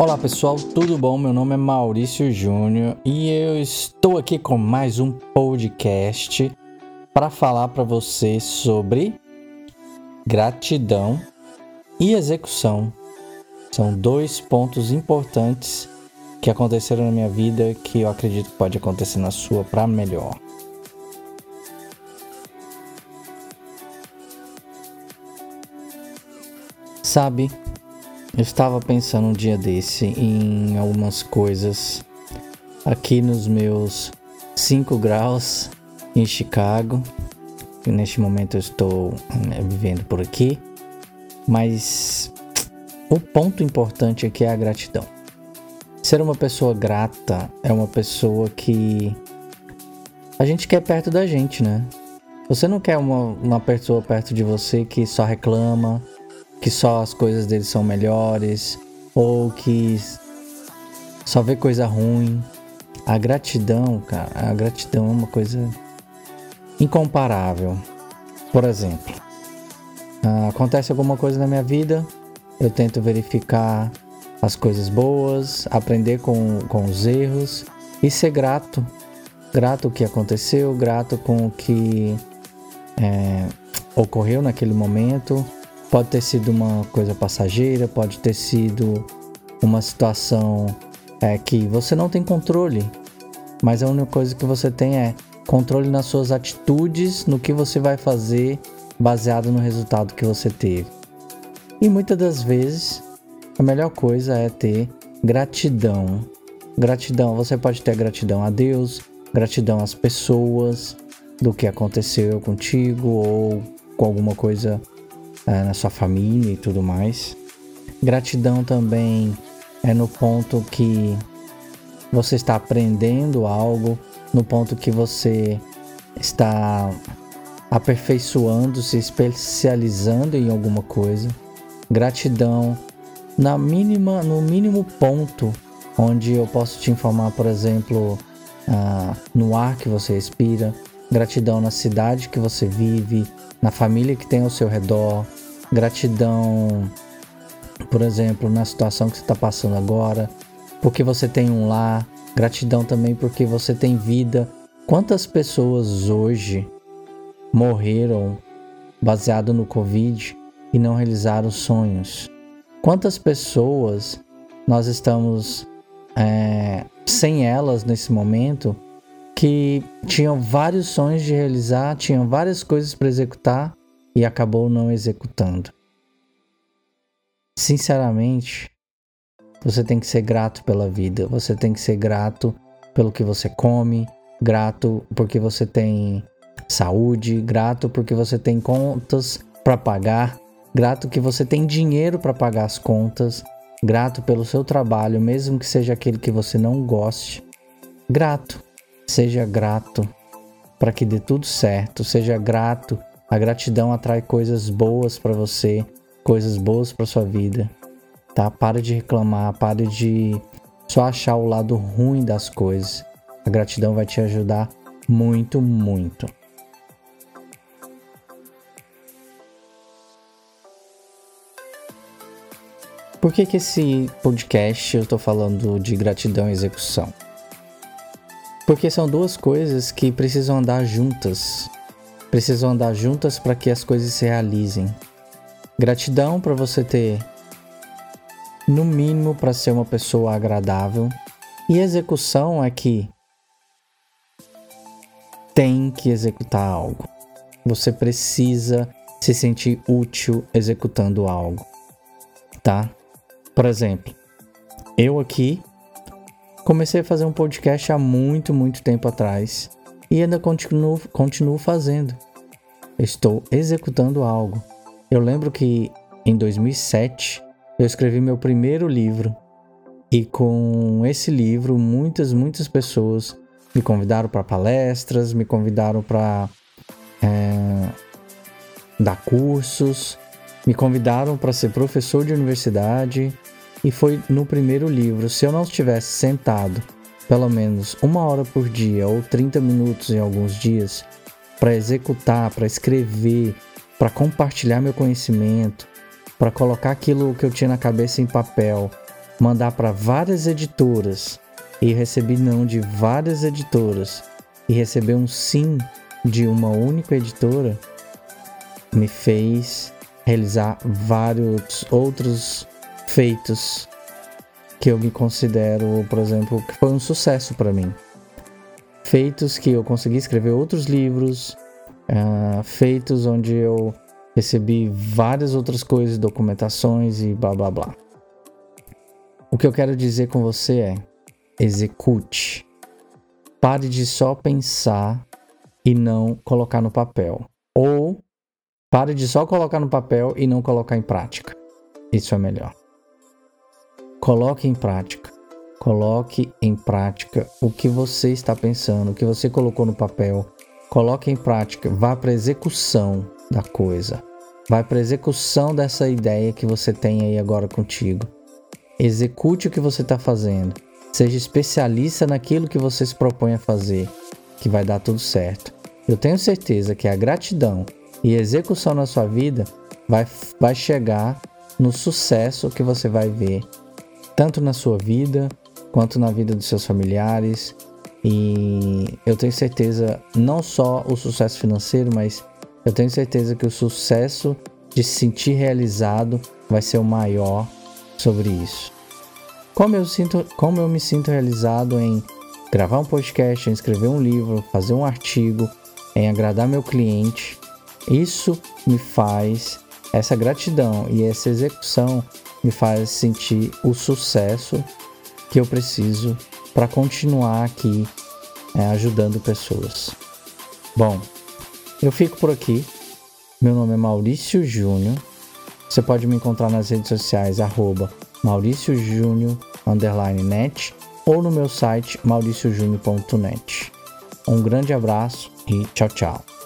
Olá pessoal, tudo bom? Meu nome é Maurício Júnior e eu estou aqui com mais um podcast para falar para você sobre gratidão e execução. São dois pontos importantes que aconteceram na minha vida que eu acredito que pode acontecer na sua para melhor. Sabe, eu estava pensando um dia desse em algumas coisas aqui nos meus 5 graus em Chicago. E neste momento eu estou né, vivendo por aqui. Mas o ponto importante aqui é a gratidão. Ser uma pessoa grata é uma pessoa que a gente quer perto da gente, né? Você não quer uma, uma pessoa perto de você que só reclama, que só as coisas dele são melhores ou que só vê coisa ruim. A gratidão, cara, a gratidão é uma coisa incomparável. Por exemplo, ah, acontece alguma coisa na minha vida, eu tento verificar as coisas boas, aprender com, com os erros e ser grato. Grato o que aconteceu, grato com o que é, ocorreu naquele momento Pode ter sido uma coisa passageira, pode ter sido uma situação é, que você não tem controle, mas a única coisa que você tem é controle nas suas atitudes, no que você vai fazer baseado no resultado que você teve. E muitas das vezes a melhor coisa é ter gratidão. Gratidão, você pode ter gratidão a Deus, gratidão às pessoas do que aconteceu contigo ou com alguma coisa é, na sua família e tudo mais. Gratidão também é no ponto que você está aprendendo algo, no ponto que você está aperfeiçoando, se especializando em alguma coisa. Gratidão na mínima, no mínimo ponto onde eu posso te informar, por exemplo, uh, no ar que você respira, gratidão na cidade que você vive, na família que tem ao seu redor, gratidão, por exemplo, na situação que você está passando agora, porque você tem um lar, gratidão também porque você tem vida. Quantas pessoas hoje morreram baseado no Covid e não realizaram sonhos? Quantas pessoas nós estamos é, sem elas nesse momento que tinham vários sonhos de realizar, tinham várias coisas para executar e acabou não executando. Sinceramente, você tem que ser grato pela vida, você tem que ser grato pelo que você come, grato porque você tem saúde, grato porque você tem contas para pagar, grato que você tem dinheiro para pagar as contas, grato pelo seu trabalho, mesmo que seja aquele que você não goste. Grato, seja grato para que dê tudo certo, seja grato a gratidão atrai coisas boas para você, coisas boas para sua vida. Tá? Pare de reclamar, pare de só achar o lado ruim das coisas. A gratidão vai te ajudar muito, muito. Por que, que esse podcast eu estou falando de gratidão e execução? Porque são duas coisas que precisam andar juntas precisam andar juntas para que as coisas se realizem. Gratidão para você ter, no mínimo, para ser uma pessoa agradável. E execução é que tem que executar algo. Você precisa se sentir útil executando algo, tá? Por exemplo, eu aqui comecei a fazer um podcast há muito, muito tempo atrás e ainda continuo, continuo fazendo. Estou executando algo. Eu lembro que em 2007 eu escrevi meu primeiro livro e com esse livro muitas, muitas pessoas me convidaram para palestras, me convidaram para é, dar cursos, me convidaram para ser professor de universidade e foi no primeiro livro. Se eu não estivesse sentado pelo menos uma hora por dia ou 30 minutos em alguns dias para executar, para escrever, para compartilhar meu conhecimento, para colocar aquilo que eu tinha na cabeça em papel mandar para várias editoras e receber não de várias editoras e receber um sim de uma única editora me fez realizar vários outros feitos que eu me considero, por exemplo, que foi um sucesso para mim. Feitos que eu consegui escrever outros livros, uh, feitos onde eu recebi várias outras coisas, documentações e blá blá blá. O que eu quero dizer com você é: execute. Pare de só pensar e não colocar no papel. Ou pare de só colocar no papel e não colocar em prática. Isso é melhor. Coloque em prática. Coloque em prática o que você está pensando, o que você colocou no papel. Coloque em prática. Vá para a execução da coisa. Vai para a execução dessa ideia que você tem aí agora contigo. Execute o que você está fazendo. Seja especialista naquilo que você se propõe a fazer, que vai dar tudo certo. Eu tenho certeza que a gratidão e execução na sua vida vai, vai chegar no sucesso que você vai ver, tanto na sua vida quanto na vida dos seus familiares. E eu tenho certeza, não só o sucesso financeiro, mas eu tenho certeza que o sucesso de se sentir realizado vai ser o maior sobre isso. Como eu, sinto, como eu me sinto realizado em gravar um podcast, em escrever um livro, fazer um artigo, em agradar meu cliente, isso me faz, essa gratidão e essa execução me faz sentir o sucesso que eu preciso para continuar aqui é, ajudando pessoas. Bom, eu fico por aqui. Meu nome é Maurício Júnior. Você pode me encontrar nas redes sociais, arroba Maurício Júnior, net, ou no meu site mauriciojúnior.net. Um grande abraço e tchau, tchau.